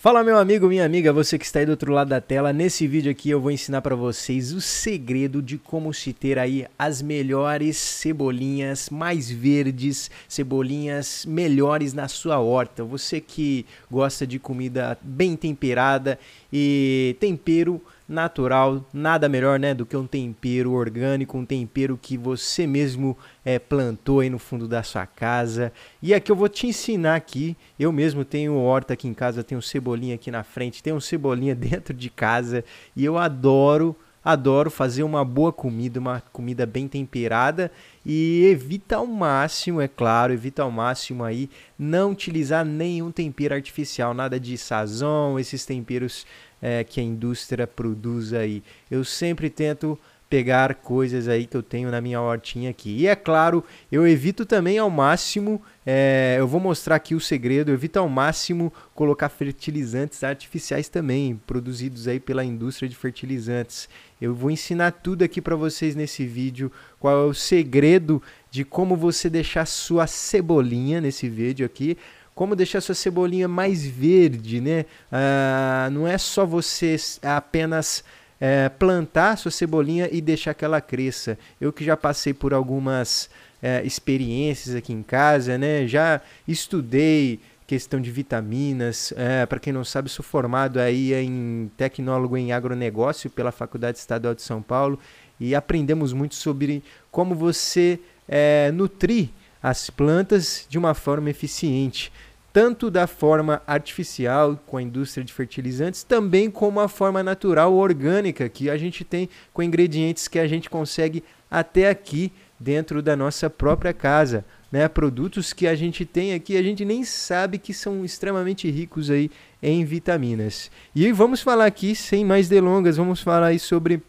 Fala meu amigo, minha amiga, você que está aí do outro lado da tela. Nesse vídeo aqui eu vou ensinar para vocês o segredo de como se ter aí as melhores cebolinhas mais verdes, cebolinhas melhores na sua horta. Você que gosta de comida bem temperada e tempero natural, nada melhor né, do que um tempero orgânico, um tempero que você mesmo é, plantou aí no fundo da sua casa. E aqui eu vou te ensinar aqui, eu mesmo tenho horta aqui em casa, tenho cebolinha aqui na frente, tenho cebolinha dentro de casa e eu adoro adoro fazer uma boa comida, uma comida bem temperada e evita ao máximo, é claro, evita ao máximo aí não utilizar nenhum tempero artificial, nada de sazon, esses temperos é, que a indústria produz aí. Eu sempre tento pegar coisas aí que eu tenho na minha hortinha aqui. E é claro, eu evito também ao máximo, é, eu vou mostrar aqui o segredo, eu evito ao máximo colocar fertilizantes artificiais também, produzidos aí pela indústria de fertilizantes. Eu vou ensinar tudo aqui para vocês nesse vídeo, qual é o segredo de como você deixar sua cebolinha nesse vídeo aqui, como deixar sua cebolinha mais verde, né? Ah, não é só você apenas é, plantar sua cebolinha e deixar que ela cresça. Eu que já passei por algumas é, experiências aqui em casa, né? Já estudei questão de vitaminas. É, Para quem não sabe, sou formado aí em tecnólogo em agronegócio pela Faculdade Estadual de São Paulo e aprendemos muito sobre como você é, nutrir as plantas de uma forma eficiente tanto da forma artificial com a indústria de fertilizantes, também como a forma natural orgânica que a gente tem com ingredientes que a gente consegue até aqui dentro da nossa própria casa, né? Produtos que a gente tem aqui, a gente nem sabe que são extremamente ricos aí em vitaminas. E vamos falar aqui, sem mais delongas, vamos falar aí sobre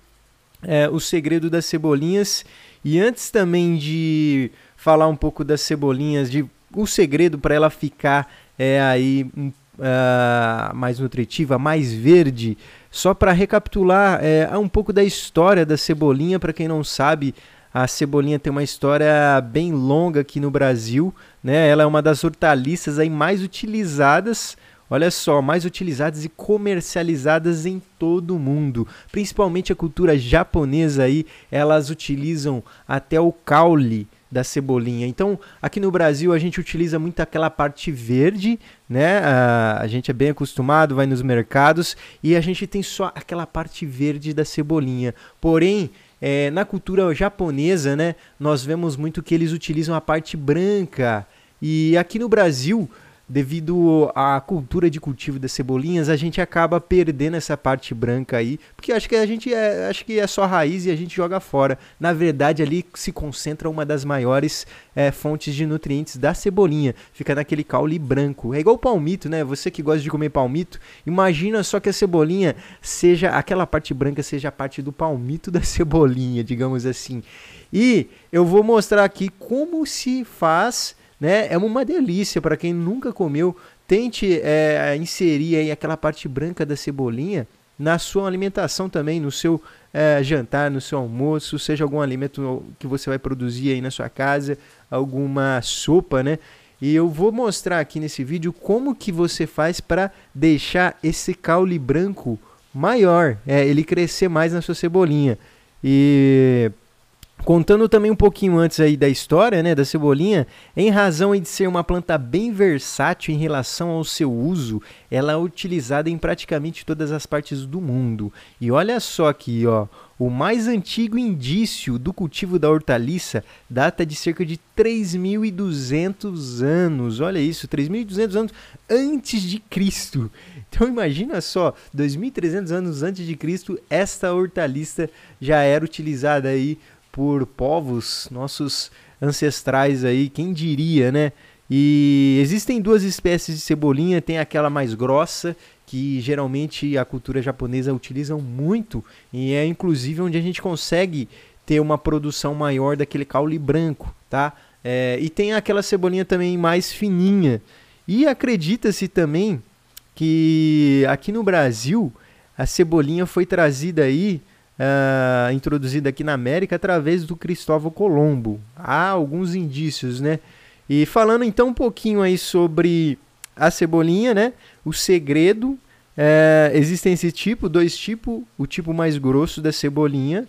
é, o segredo das cebolinhas. E antes também de falar um pouco das cebolinhas, de o segredo para ela ficar é, aí uh, mais nutritiva, mais verde. Só para recapitular é, um pouco da história da cebolinha, para quem não sabe, a cebolinha tem uma história bem longa aqui no Brasil, né? Ela é uma das hortaliças aí mais utilizadas, olha só, mais utilizadas e comercializadas em todo o mundo. Principalmente a cultura japonesa aí, elas utilizam até o caule da cebolinha. Então, aqui no Brasil a gente utiliza muito aquela parte verde, né? A, a, gente é bem acostumado, vai nos mercados e a gente tem só aquela parte verde da cebolinha. Porém, é, na cultura japonesa, né, nós vemos muito que eles utilizam a parte branca. E aqui no Brasil devido à cultura de cultivo das cebolinhas, a gente acaba perdendo essa parte branca aí, porque acho que a gente é, acho que é só raiz e a gente joga fora. Na verdade, ali se concentra uma das maiores é, fontes de nutrientes da cebolinha, fica naquele caule branco. É igual palmito, né? Você que gosta de comer palmito, imagina só que a cebolinha seja aquela parte branca seja a parte do palmito da cebolinha, digamos assim. E eu vou mostrar aqui como se faz né? É uma delícia para quem nunca comeu. Tente é, inserir aí aquela parte branca da cebolinha na sua alimentação também, no seu é, jantar, no seu almoço, seja algum alimento que você vai produzir aí na sua casa, alguma sopa, né? E eu vou mostrar aqui nesse vídeo como que você faz para deixar esse caule branco maior, é, ele crescer mais na sua cebolinha. E Contando também um pouquinho antes aí da história, né, da cebolinha, em razão de ser uma planta bem versátil em relação ao seu uso, ela é utilizada em praticamente todas as partes do mundo. E olha só aqui, ó, o mais antigo indício do cultivo da hortaliça data de cerca de 3.200 anos. Olha isso, 3.200 anos antes de Cristo. Então imagina só, 2.300 anos antes de Cristo, esta hortaliça já era utilizada aí por povos nossos ancestrais aí, quem diria, né? E existem duas espécies de cebolinha, tem aquela mais grossa, que geralmente a cultura japonesa utiliza muito, e é inclusive onde a gente consegue ter uma produção maior daquele caule branco, tá? É, e tem aquela cebolinha também mais fininha. E acredita-se também que aqui no Brasil a cebolinha foi trazida aí uh, introduzida aqui na América através do Cristóvão Colombo. Há alguns indícios, né? E falando então um pouquinho aí sobre a cebolinha, né? o segredo é, existem esse tipo, dois tipos, o tipo mais grosso da cebolinha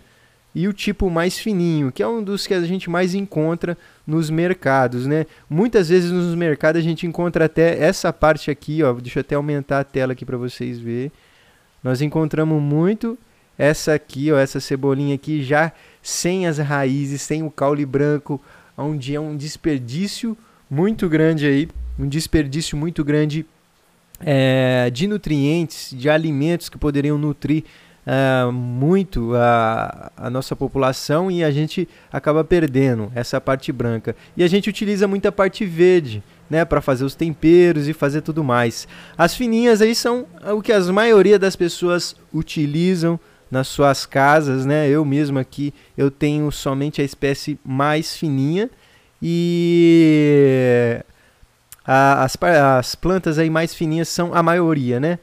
e o tipo mais fininho, que é um dos que a gente mais encontra nos mercados, né? Muitas vezes nos mercados a gente encontra até essa parte aqui, ó, deixa eu até aumentar a tela aqui para vocês verem. Nós encontramos muito essa aqui, ó, essa cebolinha aqui já sem as raízes, sem o caule branco, onde é um desperdício muito grande aí, um desperdício muito grande é, de nutrientes, de alimentos que poderiam nutrir uh, muito a, a nossa população e a gente acaba perdendo essa parte branca. E a gente utiliza muita parte verde, né, para fazer os temperos e fazer tudo mais. As fininhas aí são o que a maioria das pessoas utilizam nas suas casas, né? Eu mesmo aqui eu tenho somente a espécie mais fininha e a, as, as plantas aí mais fininhas são a maioria, né?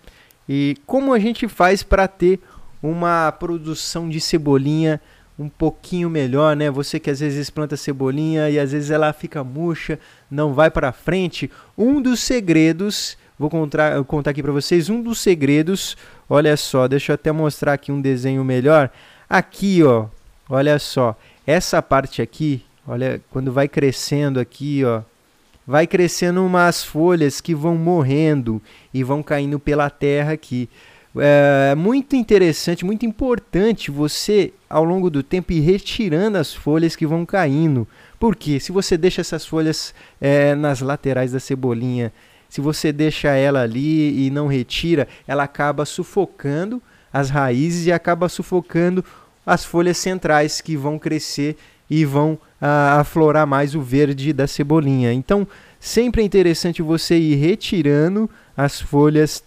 E como a gente faz para ter uma produção de cebolinha um pouquinho melhor, né? Você que às vezes planta cebolinha e às vezes ela fica murcha, não vai para frente. Um dos segredos, vou contar, contar aqui para vocês, um dos segredos, olha só, deixa eu até mostrar aqui um desenho melhor. Aqui, ó, olha só, essa parte aqui, olha, quando vai crescendo aqui, ó, vai crescendo umas folhas que vão morrendo e vão caindo pela terra aqui é muito interessante, muito importante você, ao longo do tempo, ir retirando as folhas que vão caindo. Porque se você deixa essas folhas é, nas laterais da cebolinha, se você deixa ela ali e não retira, ela acaba sufocando as raízes e acaba sufocando as folhas centrais que vão crescer e vão ah, aflorar mais o verde da cebolinha. Então, sempre é interessante você ir retirando as folhas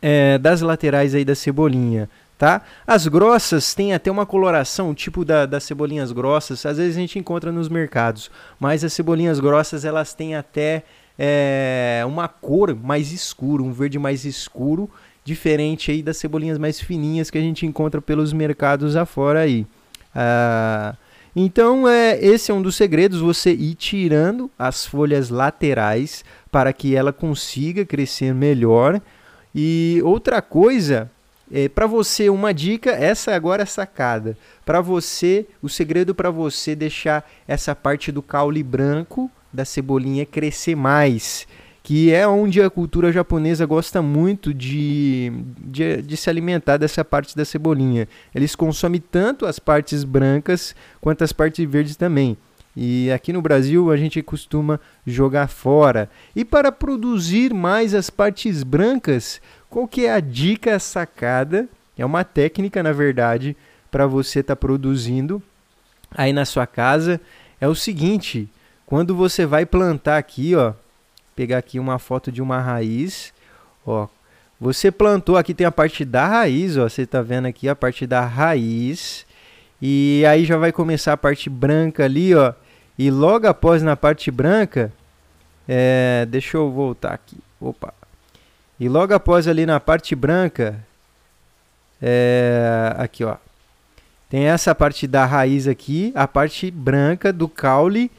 é, das laterais aí da cebolinha, tá? As grossas têm até uma coloração, tipo da, das cebolinhas grossas, às vezes a gente encontra nos mercados, mas as cebolinhas grossas elas têm até é, uma cor mais escura, um verde mais escuro, diferente aí das cebolinhas mais fininhas que a gente encontra pelos mercados afora aí. Ah, então, é, esse é um dos segredos, você ir tirando as folhas laterais para que ela consiga crescer melhor. E outra coisa, é, para você, uma dica, essa agora é sacada. Para você, o segredo para você deixar essa parte do caule branco da cebolinha crescer mais. Que é onde a cultura japonesa gosta muito de, de, de se alimentar dessa parte da cebolinha. Eles consomem tanto as partes brancas quanto as partes verdes também. E aqui no Brasil a gente costuma jogar fora. E para produzir mais as partes brancas, qual que é a dica sacada? É uma técnica, na verdade, para você estar tá produzindo aí na sua casa. É o seguinte, quando você vai plantar aqui, ó, pegar aqui uma foto de uma raiz, ó, você plantou, aqui tem a parte da raiz, ó, você está vendo aqui a parte da raiz. E aí já vai começar a parte branca ali, ó. E logo após na parte branca, é, deixa eu voltar aqui. Opa. E logo após ali na parte branca, é, aqui ó, tem essa parte da raiz aqui, a parte branca do caule.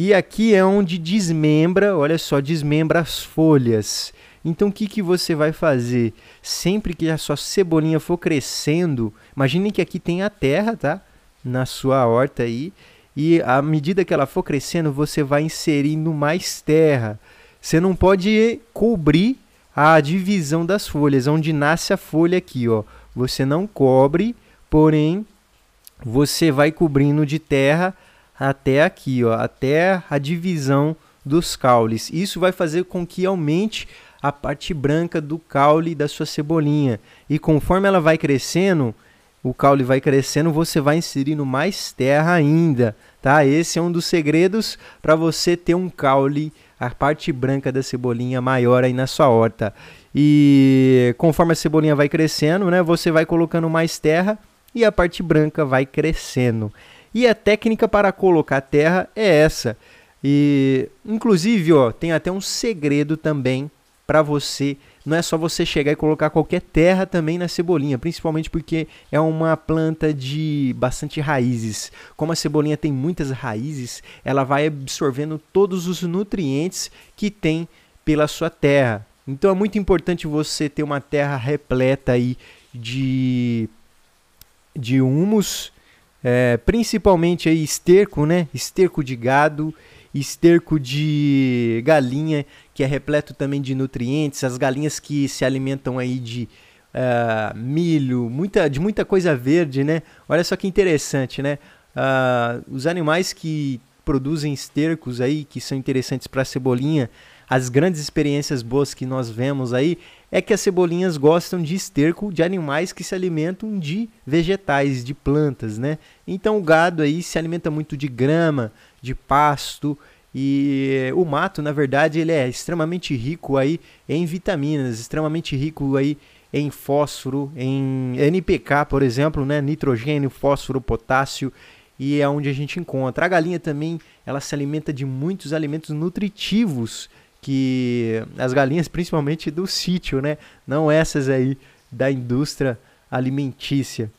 E aqui é onde desmembra, olha só, desmembra as folhas. Então o que, que você vai fazer? Sempre que a sua cebolinha for crescendo, imagine que aqui tem a terra, tá? Na sua horta aí. E à medida que ela for crescendo, você vai inserindo mais terra. Você não pode cobrir a divisão das folhas, onde nasce a folha aqui, ó. Você não cobre, porém você vai cobrindo de terra até aqui, ó, até a divisão dos caules. Isso vai fazer com que aumente a parte branca do caule da sua cebolinha. E conforme ela vai crescendo, o caule vai crescendo, você vai inserindo mais terra ainda, tá? Esse é um dos segredos para você ter um caule, a parte branca da cebolinha maior aí na sua horta. E conforme a cebolinha vai crescendo, né, você vai colocando mais terra e a parte branca vai crescendo. E a técnica para colocar terra é essa. E inclusive, ó, tem até um segredo também para você não é só você chegar e colocar qualquer terra também na cebolinha, principalmente porque é uma planta de bastante raízes. Como a cebolinha tem muitas raízes, ela vai absorvendo todos os nutrientes que tem pela sua terra. Então é muito importante você ter uma terra repleta aí de, de humus, é, principalmente aí esterco, né? Esterco de gado, esterco de galinha, que é repleto também de nutrientes, as galinhas que se alimentam aí de uh, milho, muita, de muita coisa verde, né? Olha só que interessante, né? Uh, os animais que produzem estercos aí, que são interessantes para a cebolinha, as grandes experiências boas que nós vemos aí é que as cebolinhas gostam de esterco de animais que se alimentam de vegetais, de plantas, né? Então o gado aí se alimenta muito de grama, de pasto e o mato, na verdade, ele é extremamente rico aí em vitaminas, extremamente rico aí em fósforo, em NPK, por exemplo, né? Nitrogênio, fósforo, potássio e é onde a gente encontra. A galinha também, ela se alimenta de muitos alimentos nutritivos que as galinhas, principalmente do sítio, né? Não essas aí da indústria alimentícia.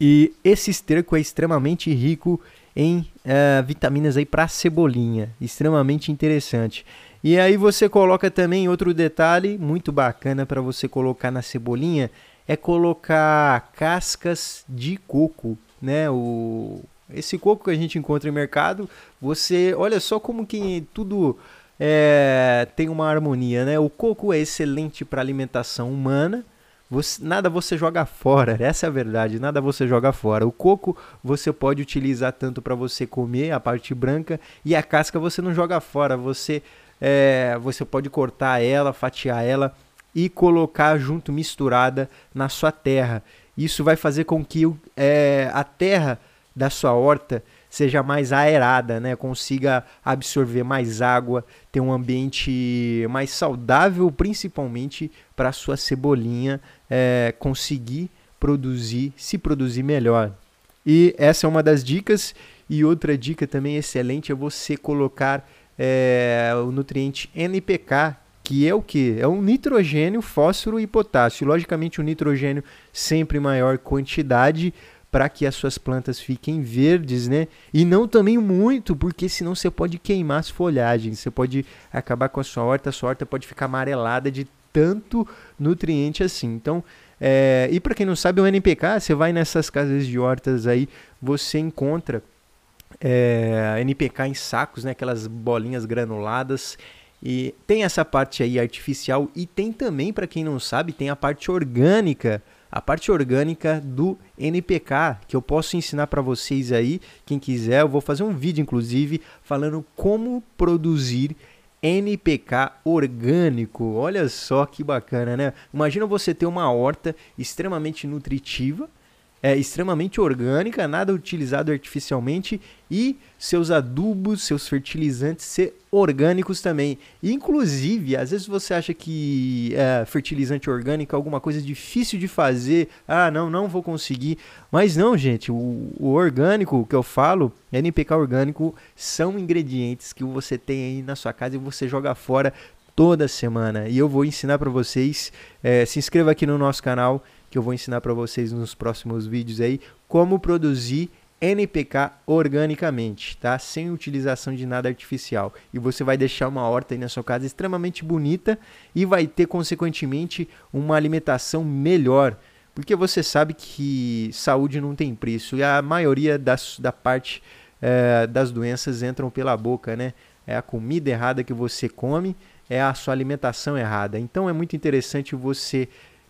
E esse esterco é extremamente rico em uh, vitaminas aí para cebolinha, extremamente interessante. E aí você coloca também outro detalhe muito bacana para você colocar na cebolinha é colocar cascas de coco, né? O esse coco que a gente encontra em mercado, você olha só como que tudo é, tem uma harmonia, né? O coco é excelente para alimentação humana. Você, nada você joga fora, essa é a verdade, nada você joga fora. O coco você pode utilizar tanto para você comer, a parte branca, e a casca você não joga fora, você, é, você pode cortar ela, fatiar ela e colocar junto, misturada na sua terra. Isso vai fazer com que é, a terra da sua horta seja mais aerada, né? consiga absorver mais água, ter um ambiente mais saudável, principalmente para sua cebolinha é, conseguir produzir, se produzir melhor. E essa é uma das dicas. E outra dica também excelente é você colocar é, o nutriente NPK, que é o que? É o nitrogênio, fósforo e potássio. Logicamente, o nitrogênio sempre maior quantidade para que as suas plantas fiquem verdes, né? E não também muito, porque senão você pode queimar as folhagens, você pode acabar com a sua horta, a sua horta pode ficar amarelada de tanto nutriente assim. Então, é... e para quem não sabe, o NPK, você vai nessas casas de hortas aí, você encontra é... NPK em sacos, né? Aquelas bolinhas granuladas. E tem essa parte aí artificial e tem também, para quem não sabe, tem a parte orgânica a parte orgânica do NPK, que eu posso ensinar para vocês aí, quem quiser, eu vou fazer um vídeo inclusive falando como produzir NPK orgânico. Olha só que bacana, né? Imagina você ter uma horta extremamente nutritiva, é extremamente orgânica, nada utilizado artificialmente e seus adubos, seus fertilizantes ser orgânicos também. Inclusive, às vezes você acha que é, fertilizante orgânico é alguma coisa difícil de fazer, ah, não, não vou conseguir. Mas não, gente, o, o orgânico que eu falo, NPK orgânico, são ingredientes que você tem aí na sua casa e você joga fora toda semana. E eu vou ensinar para vocês. É, se inscreva aqui no nosso canal que eu vou ensinar para vocês nos próximos vídeos aí como produzir NPK organicamente, tá? Sem utilização de nada artificial. E você vai deixar uma horta aí na sua casa extremamente bonita e vai ter consequentemente uma alimentação melhor, porque você sabe que saúde não tem preço e a maioria das, da parte é, das doenças entram pela boca, né? É a comida errada que você come, é a sua alimentação errada. Então é muito interessante você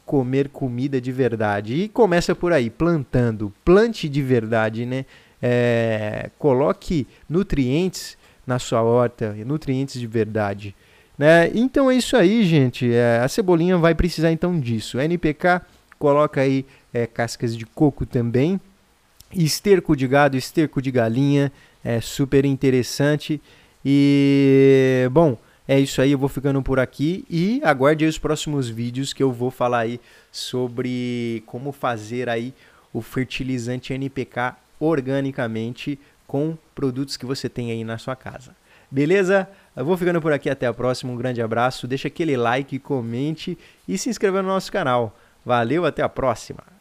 comer comida de verdade. E começa por aí, plantando. Plante de verdade, né? É, coloque nutrientes na sua horta, nutrientes de verdade. Né? Então é isso aí, gente. É, a cebolinha vai precisar então disso. NPK, coloca aí é, cascas de coco também. Esterco de gado, esterco de galinha. É super interessante. E, bom, é isso aí, eu vou ficando por aqui e aguarde os próximos vídeos que eu vou falar aí sobre como fazer aí o fertilizante NPK organicamente com produtos que você tem aí na sua casa. Beleza? Eu vou ficando por aqui, até a próxima, um grande abraço, deixa aquele like, comente e se inscreva no nosso canal. Valeu, até a próxima!